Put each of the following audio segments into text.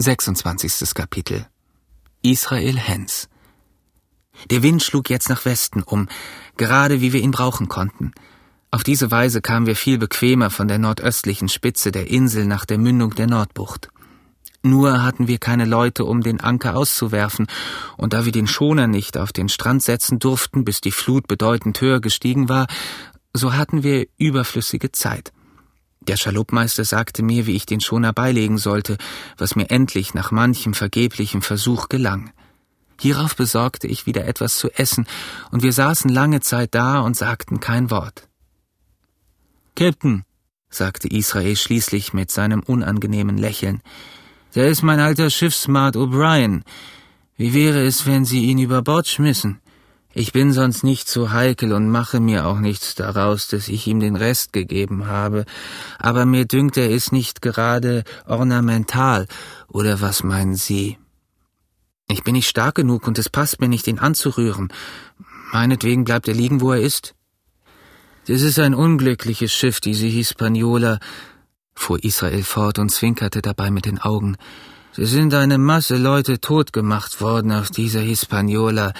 26. Kapitel Israel Hens Der Wind schlug jetzt nach Westen um, gerade wie wir ihn brauchen konnten. Auf diese Weise kamen wir viel bequemer von der nordöstlichen Spitze der Insel nach der Mündung der Nordbucht. Nur hatten wir keine Leute, um den Anker auszuwerfen, und da wir den Schoner nicht auf den Strand setzen durften, bis die Flut bedeutend höher gestiegen war, so hatten wir überflüssige Zeit. Der Schaloppmeister sagte mir, wie ich den Schoner beilegen sollte, was mir endlich nach manchem vergeblichem Versuch gelang. Hierauf besorgte ich wieder etwas zu essen, und wir saßen lange Zeit da und sagten kein Wort. Captain, sagte Israel schließlich mit seinem unangenehmen Lächeln, der ist mein alter Schiffsmart O'Brien. Wie wäre es, wenn Sie ihn über Bord schmissen? Ich bin sonst nicht so heikel und mache mir auch nichts daraus, dass ich ihm den Rest gegeben habe, aber mir dünkt, er ist nicht gerade ornamental, oder was meinen Sie? Ich bin nicht stark genug und es passt mir nicht, ihn anzurühren. Meinetwegen bleibt er liegen, wo er ist. Das ist ein unglückliches Schiff, diese Hispaniola, fuhr Israel fort und zwinkerte dabei mit den Augen. Es sind eine Masse Leute totgemacht worden auf dieser Hispaniola,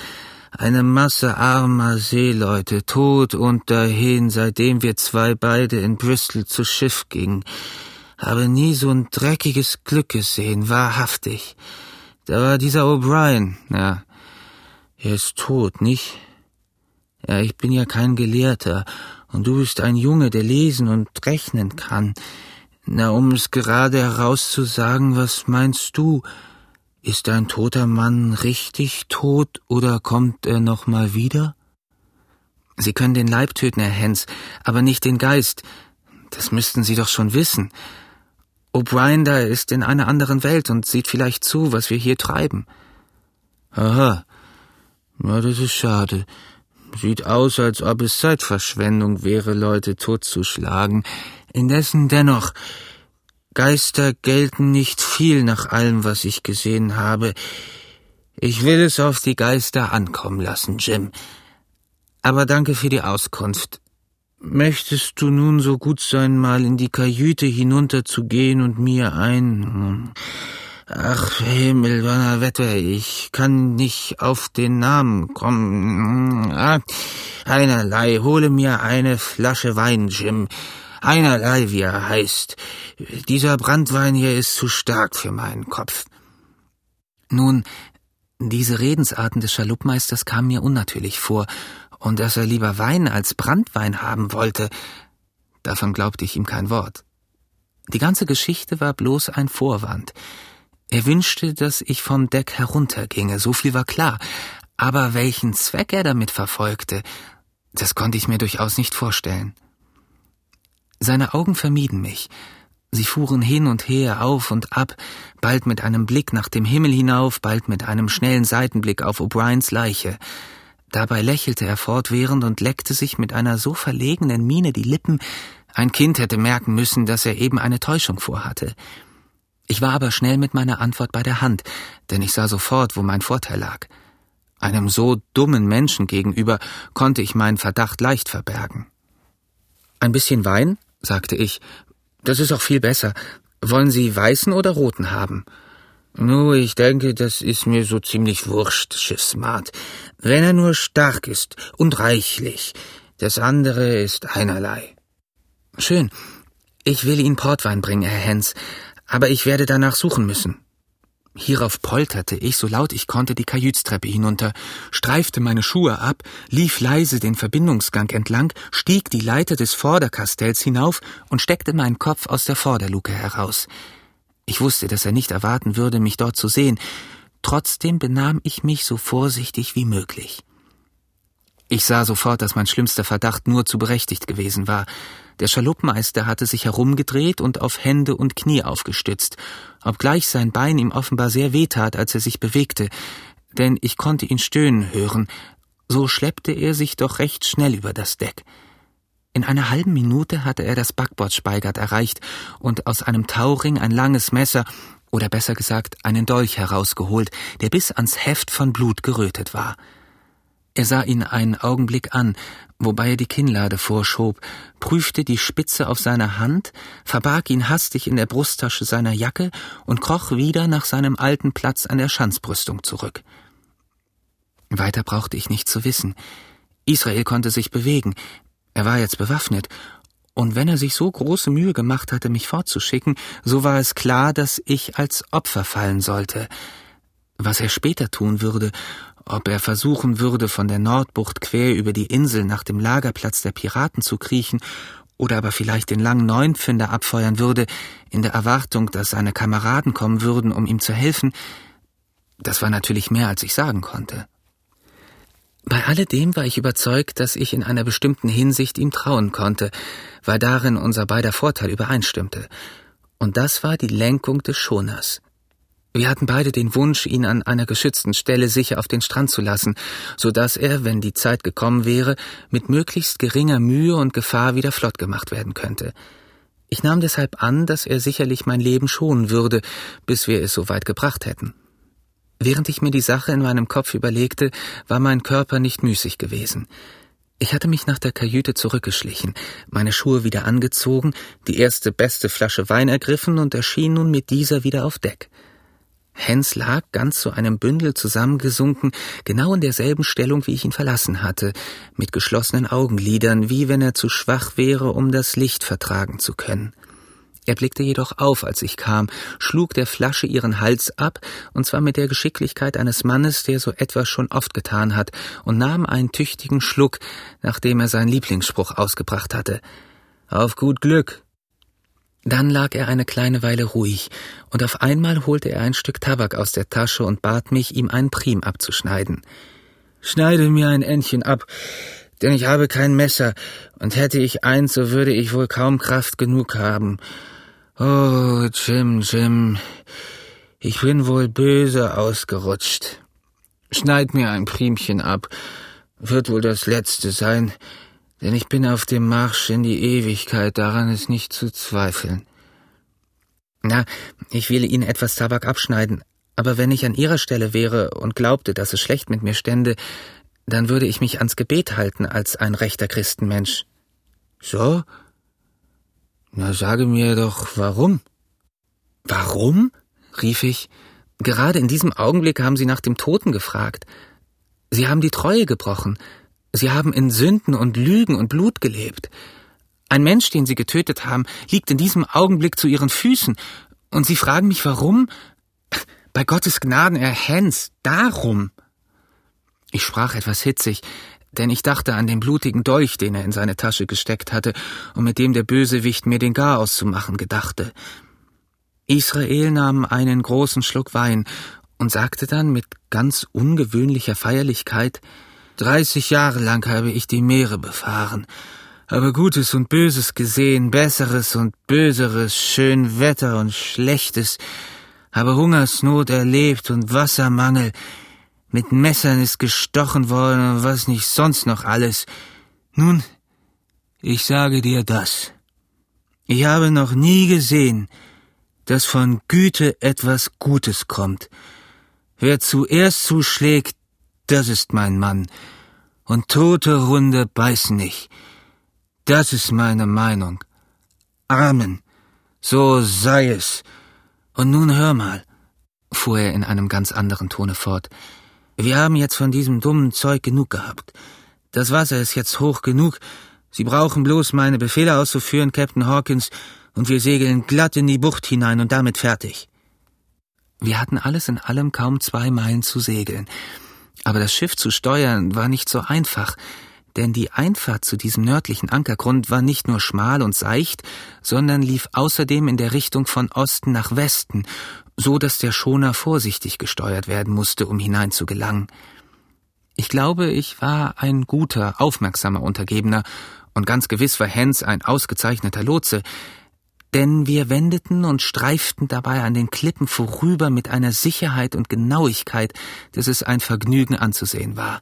eine Masse armer Seeleute, tot und dahin, seitdem wir zwei beide in Bristol zu Schiff gingen. Habe nie so ein dreckiges Glück gesehen, wahrhaftig. Da war dieser O'Brien, ja. Er ist tot, nicht? Ja, ich bin ja kein Gelehrter, und du bist ein Junge, der lesen und rechnen kann. Na, um es gerade herauszusagen, was meinst du? Ist ein toter Mann richtig tot oder kommt er noch mal wieder? Sie können den Leib töten, Herr Hens, aber nicht den Geist. Das müssten Sie doch schon wissen. O'Brien da ist in einer anderen Welt und sieht vielleicht zu, was wir hier treiben. Aha. Na, das ist schade. Sieht aus, als ob es Zeitverschwendung wäre, Leute totzuschlagen. Indessen dennoch, Geister gelten nicht viel nach allem, was ich gesehen habe. Ich will es auf die Geister ankommen lassen, Jim. Aber danke für die Auskunft. Möchtest du nun so gut sein, mal in die Kajüte hinunterzugehen und mir ein... Ach, Himmel, Donnerwetter, ich kann nicht auf den Namen kommen. Ah, einerlei, hole mir eine Flasche Wein, Jim. Einerlei, wie er heißt. Dieser Brandwein hier ist zu stark für meinen Kopf. Nun, diese Redensarten des Schaluppmeisters kamen mir unnatürlich vor, und dass er lieber Wein als Brandwein haben wollte, davon glaubte ich ihm kein Wort. Die ganze Geschichte war bloß ein Vorwand. Er wünschte, dass ich vom Deck herunterginge, so viel war klar, aber welchen Zweck er damit verfolgte, das konnte ich mir durchaus nicht vorstellen. Seine Augen vermieden mich. Sie fuhren hin und her, auf und ab, bald mit einem Blick nach dem Himmel hinauf, bald mit einem schnellen Seitenblick auf O'Briens Leiche. Dabei lächelte er fortwährend und leckte sich mit einer so verlegenen Miene die Lippen, ein Kind hätte merken müssen, dass er eben eine Täuschung vorhatte. Ich war aber schnell mit meiner Antwort bei der Hand, denn ich sah sofort, wo mein Vorteil lag. Einem so dummen Menschen gegenüber konnte ich meinen Verdacht leicht verbergen. Ein bisschen Wein? Sagte ich. Das ist auch viel besser. Wollen Sie weißen oder roten haben? Nu, ich denke, das ist mir so ziemlich wurscht, Schiffsmart. Wenn er nur stark ist und reichlich. Das andere ist einerlei. Schön. Ich will Ihnen Portwein bringen, Herr Hens, aber ich werde danach suchen müssen. Hierauf polterte ich, so laut ich konnte, die Kajütstreppe hinunter, streifte meine Schuhe ab, lief leise den Verbindungsgang entlang, stieg die Leiter des Vorderkastells hinauf und steckte meinen Kopf aus der Vorderluke heraus. Ich wusste, dass er nicht erwarten würde, mich dort zu sehen, trotzdem benahm ich mich so vorsichtig wie möglich. Ich sah sofort, dass mein schlimmster Verdacht nur zu berechtigt gewesen war. Der Schaluppmeister hatte sich herumgedreht und auf Hände und Knie aufgestützt, obgleich sein Bein ihm offenbar sehr wehtat, als er sich bewegte, denn ich konnte ihn stöhnen hören, so schleppte er sich doch recht schnell über das Deck. In einer halben Minute hatte er das Backbordspeigat erreicht und aus einem Tauring ein langes Messer, oder besser gesagt einen Dolch herausgeholt, der bis ans Heft von Blut gerötet war. Er sah ihn einen Augenblick an, wobei er die Kinnlade vorschob, prüfte die Spitze auf seiner Hand, verbarg ihn hastig in der Brusttasche seiner Jacke und kroch wieder nach seinem alten Platz an der Schanzbrüstung zurück. Weiter brauchte ich nicht zu wissen. Israel konnte sich bewegen. Er war jetzt bewaffnet. Und wenn er sich so große Mühe gemacht hatte, mich fortzuschicken, so war es klar, dass ich als Opfer fallen sollte. Was er später tun würde, ob er versuchen würde, von der Nordbucht quer über die Insel nach dem Lagerplatz der Piraten zu kriechen, oder aber vielleicht den langen Neunpfünder abfeuern würde, in der Erwartung, dass seine Kameraden kommen würden, um ihm zu helfen, das war natürlich mehr, als ich sagen konnte. Bei alledem war ich überzeugt, dass ich in einer bestimmten Hinsicht ihm trauen konnte, weil darin unser beider Vorteil übereinstimmte. Und das war die Lenkung des Schoners. Wir hatten beide den Wunsch, ihn an einer geschützten Stelle sicher auf den Strand zu lassen, so dass er, wenn die Zeit gekommen wäre, mit möglichst geringer Mühe und Gefahr wieder flott gemacht werden könnte. Ich nahm deshalb an, dass er sicherlich mein Leben schonen würde, bis wir es so weit gebracht hätten. Während ich mir die Sache in meinem Kopf überlegte, war mein Körper nicht müßig gewesen. Ich hatte mich nach der Kajüte zurückgeschlichen, meine Schuhe wieder angezogen, die erste beste Flasche Wein ergriffen und erschien nun mit dieser wieder auf Deck. Hens lag ganz zu einem Bündel zusammengesunken, genau in derselben Stellung, wie ich ihn verlassen hatte, mit geschlossenen Augenlidern, wie wenn er zu schwach wäre, um das Licht vertragen zu können. Er blickte jedoch auf, als ich kam, schlug der Flasche ihren Hals ab, und zwar mit der Geschicklichkeit eines Mannes, der so etwas schon oft getan hat, und nahm einen tüchtigen Schluck, nachdem er seinen Lieblingsspruch ausgebracht hatte. Auf gut Glück. Dann lag er eine kleine Weile ruhig, und auf einmal holte er ein Stück Tabak aus der Tasche und bat mich, ihm einen Prim abzuschneiden. Schneide mir ein Endchen ab, denn ich habe kein Messer, und hätte ich eins, so würde ich wohl kaum Kraft genug haben. Oh, Jim, Jim, ich bin wohl böse ausgerutscht. Schneid mir ein Primchen ab, wird wohl das letzte sein, denn ich bin auf dem Marsch in die Ewigkeit, daran ist nicht zu zweifeln. Na, ich will Ihnen etwas Tabak abschneiden, aber wenn ich an Ihrer Stelle wäre und glaubte, dass es schlecht mit mir stände, dann würde ich mich ans Gebet halten als ein rechter Christenmensch. So? Na, sage mir doch, warum? Warum? rief ich. Gerade in diesem Augenblick haben Sie nach dem Toten gefragt. Sie haben die Treue gebrochen. Sie haben in Sünden und Lügen und Blut gelebt. Ein Mensch, den Sie getötet haben, liegt in diesem Augenblick zu Ihren Füßen. Und Sie fragen mich, warum? Bei Gottes Gnaden, Herr Hens, darum. Ich sprach etwas hitzig, denn ich dachte an den blutigen Dolch, den er in seine Tasche gesteckt hatte und mit dem der Bösewicht mir den Garaus zu machen gedachte. Israel nahm einen großen Schluck Wein und sagte dann mit ganz ungewöhnlicher Feierlichkeit Dreißig Jahre lang habe ich die Meere befahren, habe Gutes und Böses gesehen, Besseres und Böseres, schön Wetter und Schlechtes, habe Hungersnot erlebt und Wassermangel, mit Messern ist gestochen worden und was nicht sonst noch alles. Nun, ich sage dir das. Ich habe noch nie gesehen, dass von Güte etwas Gutes kommt. Wer zuerst zuschlägt, das ist mein Mann. Und tote Hunde beißen nicht. Das ist meine Meinung. Amen. So sei es. Und nun hör mal, fuhr er in einem ganz anderen Tone fort. Wir haben jetzt von diesem dummen Zeug genug gehabt. Das Wasser ist jetzt hoch genug. Sie brauchen bloß meine Befehle auszuführen, Captain Hawkins, und wir segeln glatt in die Bucht hinein und damit fertig. Wir hatten alles in allem kaum zwei Meilen zu segeln. Aber das Schiff zu steuern war nicht so einfach, denn die Einfahrt zu diesem nördlichen Ankergrund war nicht nur schmal und seicht, sondern lief außerdem in der Richtung von Osten nach Westen so dass der Schoner vorsichtig gesteuert werden musste, um hinein zu gelangen. Ich glaube, ich war ein guter, aufmerksamer Untergebener, und ganz gewiss war Hens ein ausgezeichneter Lotse, denn wir wendeten und streiften dabei an den Klippen vorüber mit einer Sicherheit und Genauigkeit, dass es ein Vergnügen anzusehen war.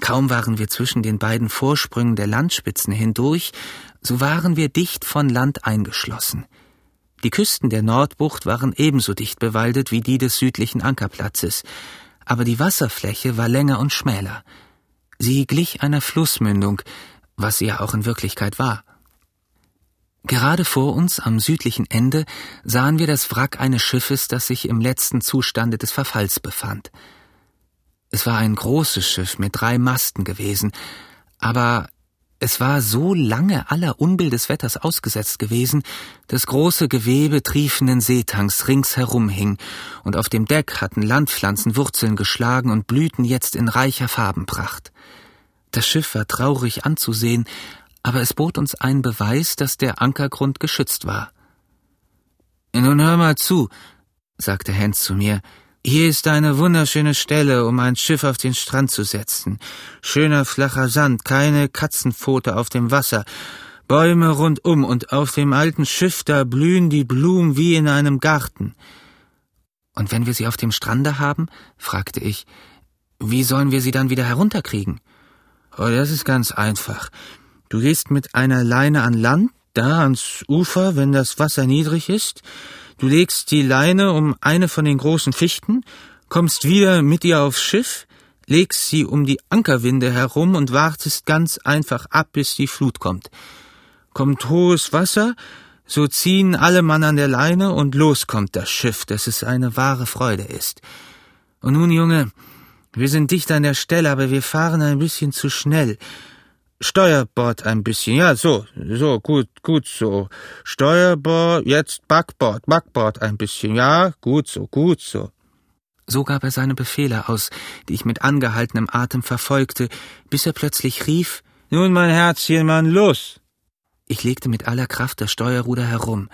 Kaum waren wir zwischen den beiden Vorsprüngen der Landspitzen hindurch, so waren wir dicht von Land eingeschlossen. Die Küsten der Nordbucht waren ebenso dicht bewaldet wie die des südlichen Ankerplatzes, aber die Wasserfläche war länger und schmäler. Sie glich einer Flussmündung, was sie ja auch in Wirklichkeit war. Gerade vor uns am südlichen Ende sahen wir das Wrack eines Schiffes, das sich im letzten Zustande des Verfalls befand. Es war ein großes Schiff mit drei Masten gewesen, aber es war so lange aller Unbill des Wetters ausgesetzt gewesen, dass große Gewebe triefenden Seetanks ringsherum hing, und auf dem Deck hatten Landpflanzen Wurzeln geschlagen und blühten jetzt in reicher Farbenpracht. Das Schiff war traurig anzusehen, aber es bot uns einen Beweis, dass der Ankergrund geschützt war. Nun hör mal zu, sagte Hans zu mir, hier ist eine wunderschöne Stelle, um ein Schiff auf den Strand zu setzen. Schöner flacher Sand, keine Katzenpfote auf dem Wasser, Bäume rundum und auf dem alten Schiff da blühen die Blumen wie in einem Garten. Und wenn wir sie auf dem Strande haben? fragte ich. Wie sollen wir sie dann wieder herunterkriegen? Oh, das ist ganz einfach. Du gehst mit einer Leine an Land, da ans Ufer, wenn das Wasser niedrig ist. Du legst die Leine um eine von den großen Fichten, kommst wieder mit ihr aufs Schiff, legst sie um die Ankerwinde herum und wartest ganz einfach ab, bis die Flut kommt. Kommt hohes Wasser, so ziehen alle Mann an der Leine und los kommt das Schiff, dass es eine wahre Freude ist. Und nun, Junge, wir sind dicht an der Stelle, aber wir fahren ein bisschen zu schnell. Steuerbord ein bisschen. Ja, so, so, gut, gut so. Steuerbord, jetzt Backbord, Backbord ein bisschen. Ja, gut so, gut so. So gab er seine Befehle aus, die ich mit angehaltenem Atem verfolgte, bis er plötzlich rief, Nun, mein Herzchen, Mann, los! Ich legte mit aller Kraft das Steuerruder herum.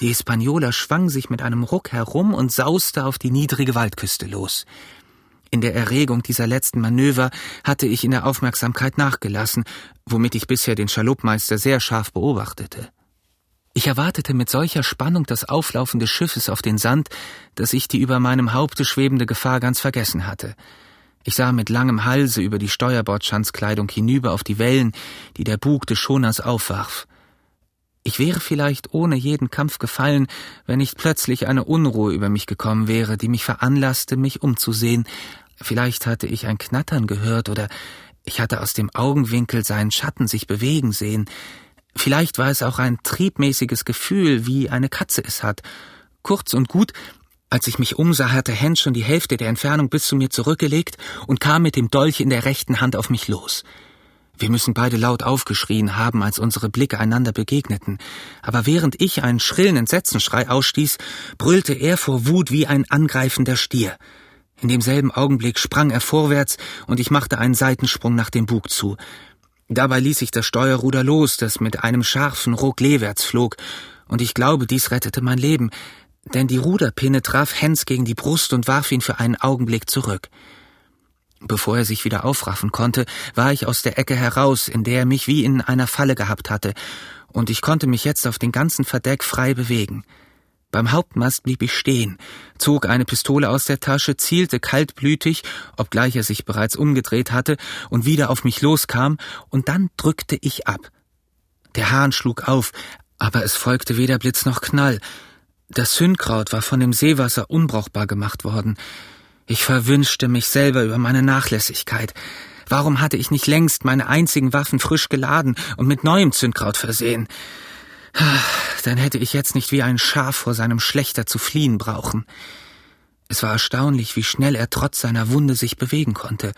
Die Hispaniola schwang sich mit einem Ruck herum und sauste auf die niedrige Waldküste los. In der Erregung dieser letzten Manöver hatte ich in der Aufmerksamkeit nachgelassen, womit ich bisher den Schaluppmeister sehr scharf beobachtete. Ich erwartete mit solcher Spannung das Auflaufen des Schiffes auf den Sand, dass ich die über meinem Haupte schwebende Gefahr ganz vergessen hatte. Ich sah mit langem Halse über die Steuerbordschanzkleidung hinüber auf die Wellen, die der Bug des Schoners aufwarf. Ich wäre vielleicht ohne jeden Kampf gefallen, wenn nicht plötzlich eine Unruhe über mich gekommen wäre, die mich veranlasste, mich umzusehen, Vielleicht hatte ich ein Knattern gehört oder ich hatte aus dem Augenwinkel seinen Schatten sich bewegen sehen. Vielleicht war es auch ein triebmäßiges Gefühl, wie eine Katze es hat. Kurz und gut, als ich mich umsah, hatte Hans schon die Hälfte der Entfernung bis zu mir zurückgelegt und kam mit dem Dolch in der rechten Hand auf mich los. Wir müssen beide laut aufgeschrien haben, als unsere Blicke einander begegneten, aber während ich einen schrillen Entsetzenschrei ausstieß, brüllte er vor Wut wie ein angreifender Stier. In demselben Augenblick sprang er vorwärts und ich machte einen Seitensprung nach dem Bug zu. Dabei ließ ich das Steuerruder los, das mit einem scharfen Ruck leewärts flog, und ich glaube, dies rettete mein Leben, denn die Ruderpinne traf Hens gegen die Brust und warf ihn für einen Augenblick zurück. Bevor er sich wieder aufraffen konnte, war ich aus der Ecke heraus, in der er mich wie in einer Falle gehabt hatte, und ich konnte mich jetzt auf den ganzen Verdeck frei bewegen. Beim Hauptmast blieb ich stehen, zog eine Pistole aus der Tasche, zielte kaltblütig, obgleich er sich bereits umgedreht hatte und wieder auf mich loskam, und dann drückte ich ab. Der Hahn schlug auf, aber es folgte weder Blitz noch Knall. Das Sündkraut war von dem Seewasser unbrauchbar gemacht worden. Ich verwünschte mich selber über meine Nachlässigkeit. Warum hatte ich nicht längst meine einzigen Waffen frisch geladen und mit neuem Zündkraut versehen? Dann hätte ich jetzt nicht wie ein Schaf vor seinem Schlechter zu fliehen brauchen. Es war erstaunlich, wie schnell er trotz seiner Wunde sich bewegen konnte.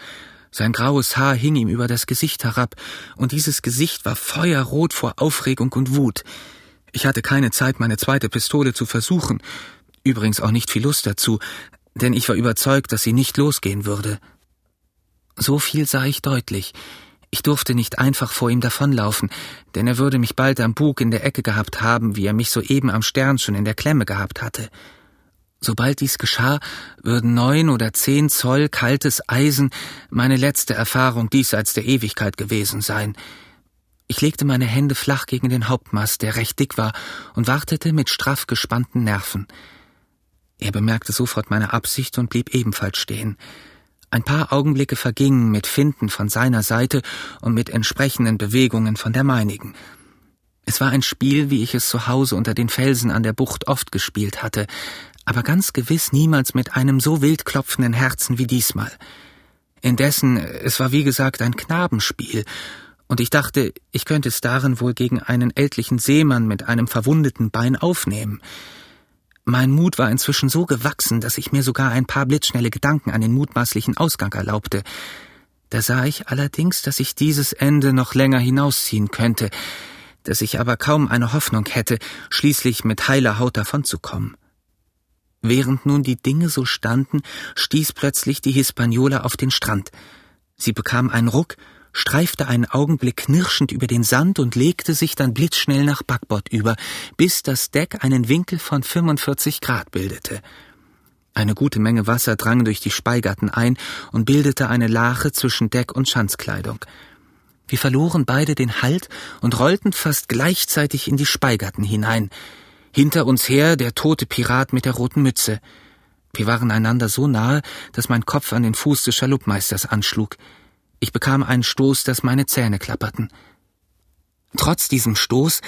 Sein graues Haar hing ihm über das Gesicht herab, und dieses Gesicht war feuerrot vor Aufregung und Wut. Ich hatte keine Zeit, meine zweite Pistole zu versuchen, übrigens auch nicht viel Lust dazu, denn ich war überzeugt, dass sie nicht losgehen würde. So viel sah ich deutlich. Ich durfte nicht einfach vor ihm davonlaufen, denn er würde mich bald am Bug in der Ecke gehabt haben, wie er mich soeben am Stern schon in der Klemme gehabt hatte. Sobald dies geschah, würden neun oder zehn Zoll kaltes Eisen meine letzte Erfahrung diesseits der Ewigkeit gewesen sein. Ich legte meine Hände flach gegen den Hauptmast, der recht dick war, und wartete mit straff gespannten Nerven. Er bemerkte sofort meine Absicht und blieb ebenfalls stehen. Ein paar Augenblicke vergingen mit Finden von seiner Seite und mit entsprechenden Bewegungen von der meinigen. Es war ein Spiel, wie ich es zu Hause unter den Felsen an der Bucht oft gespielt hatte, aber ganz gewiss niemals mit einem so wild klopfenden Herzen wie diesmal. Indessen, es war wie gesagt ein Knabenspiel, und ich dachte, ich könnte es darin wohl gegen einen ältlichen Seemann mit einem verwundeten Bein aufnehmen. Mein Mut war inzwischen so gewachsen, dass ich mir sogar ein paar blitzschnelle Gedanken an den mutmaßlichen Ausgang erlaubte. Da sah ich allerdings, dass ich dieses Ende noch länger hinausziehen könnte, dass ich aber kaum eine Hoffnung hätte, schließlich mit heiler Haut davonzukommen. Während nun die Dinge so standen, stieß plötzlich die Hispaniola auf den Strand. Sie bekam einen Ruck, streifte einen Augenblick knirschend über den Sand und legte sich dann blitzschnell nach Backbord über, bis das Deck einen Winkel von 45 Grad bildete. Eine gute Menge Wasser drang durch die Speigatten ein und bildete eine Lache zwischen Deck und Schanzkleidung. Wir verloren beide den Halt und rollten fast gleichzeitig in die Speigatten hinein. Hinter uns her der tote Pirat mit der roten Mütze. Wir waren einander so nahe, dass mein Kopf an den Fuß des Schaluppmeisters anschlug. Ich bekam einen Stoß, dass meine Zähne klapperten. Trotz diesem Stoß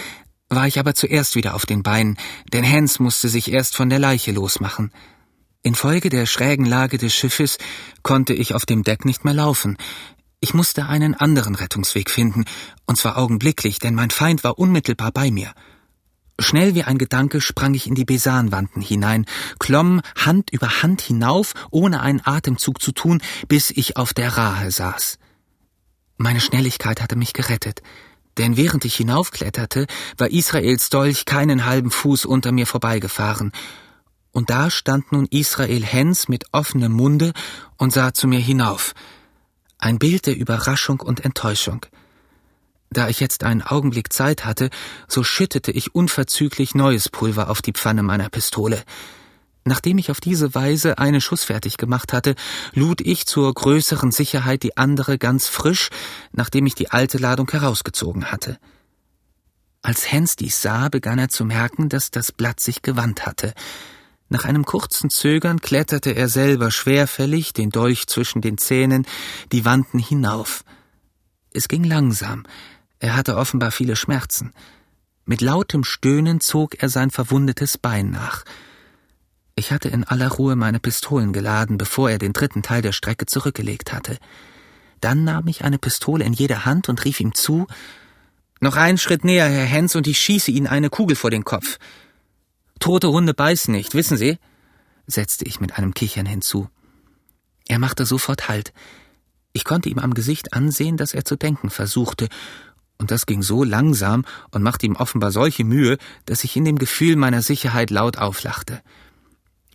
war ich aber zuerst wieder auf den Beinen, denn Hans musste sich erst von der Leiche losmachen. Infolge der schrägen Lage des Schiffes konnte ich auf dem Deck nicht mehr laufen. Ich musste einen anderen Rettungsweg finden, und zwar augenblicklich, denn mein Feind war unmittelbar bei mir. Schnell wie ein Gedanke sprang ich in die Besanwanden hinein, klomm Hand über Hand hinauf, ohne einen Atemzug zu tun, bis ich auf der Rahe saß. Meine Schnelligkeit hatte mich gerettet, denn während ich hinaufkletterte, war Israels Dolch keinen halben Fuß unter mir vorbeigefahren, und da stand nun Israel Hens mit offenem Munde und sah zu mir hinauf. Ein Bild der Überraschung und Enttäuschung. Da ich jetzt einen Augenblick Zeit hatte, so schüttete ich unverzüglich neues Pulver auf die Pfanne meiner Pistole. Nachdem ich auf diese Weise eine Schuss fertig gemacht hatte, lud ich zur größeren Sicherheit die andere ganz frisch, nachdem ich die alte Ladung herausgezogen hatte. Als Hens dies sah, begann er zu merken, dass das Blatt sich gewandt hatte. Nach einem kurzen Zögern kletterte er selber schwerfällig, den Dolch zwischen den Zähnen, die Wanden hinauf. Es ging langsam, er hatte offenbar viele Schmerzen. Mit lautem Stöhnen zog er sein verwundetes Bein nach. Ich hatte in aller Ruhe meine Pistolen geladen, bevor er den dritten Teil der Strecke zurückgelegt hatte. Dann nahm ich eine Pistole in jede Hand und rief ihm zu Noch einen Schritt näher, Herr Hens, und ich schieße Ihnen eine Kugel vor den Kopf. Tote Hunde beißen nicht, wissen Sie? setzte ich mit einem Kichern hinzu. Er machte sofort Halt. Ich konnte ihm am Gesicht ansehen, dass er zu denken versuchte, und das ging so langsam und machte ihm offenbar solche Mühe, dass ich in dem Gefühl meiner Sicherheit laut auflachte.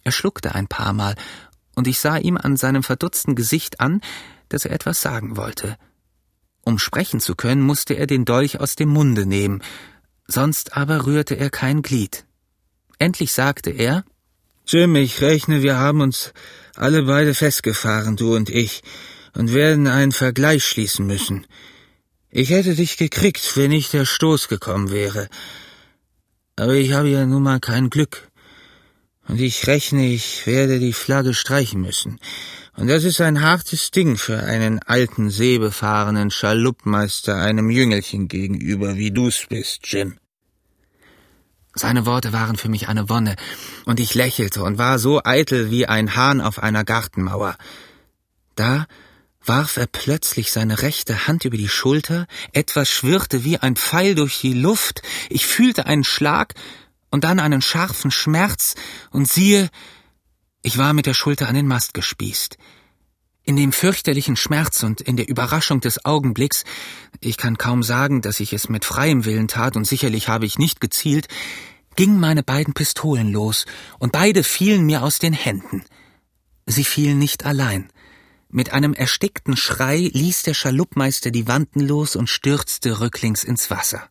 Er schluckte ein paar Mal, und ich sah ihm an seinem verdutzten Gesicht an, dass er etwas sagen wollte. Um sprechen zu können, musste er den Dolch aus dem Munde nehmen, sonst aber rührte er kein Glied. Endlich sagte er Jim, ich rechne, wir haben uns alle beide festgefahren, du und ich, und werden einen Vergleich schließen müssen. Ich hätte dich gekriegt, wenn nicht der Stoß gekommen wäre. Aber ich habe ja nun mal kein Glück. Und ich rechne, ich werde die Flagge streichen müssen. Und das ist ein hartes Ding für einen alten, seebefahrenen Schaluppmeister einem Jüngelchen gegenüber, wie du's bist, Jim. Seine Worte waren für mich eine Wonne, und ich lächelte und war so eitel wie ein Hahn auf einer Gartenmauer. Da warf er plötzlich seine rechte Hand über die Schulter, etwas schwirrte wie ein Pfeil durch die Luft, ich fühlte einen Schlag und dann einen scharfen Schmerz, und siehe, ich war mit der Schulter an den Mast gespießt. In dem fürchterlichen Schmerz und in der Überraschung des Augenblicks, ich kann kaum sagen, dass ich es mit freiem Willen tat, und sicherlich habe ich nicht gezielt, gingen meine beiden Pistolen los, und beide fielen mir aus den Händen. Sie fielen nicht allein. Mit einem erstickten Schrei ließ der Schaluppmeister die Wanden los und stürzte rücklings ins Wasser.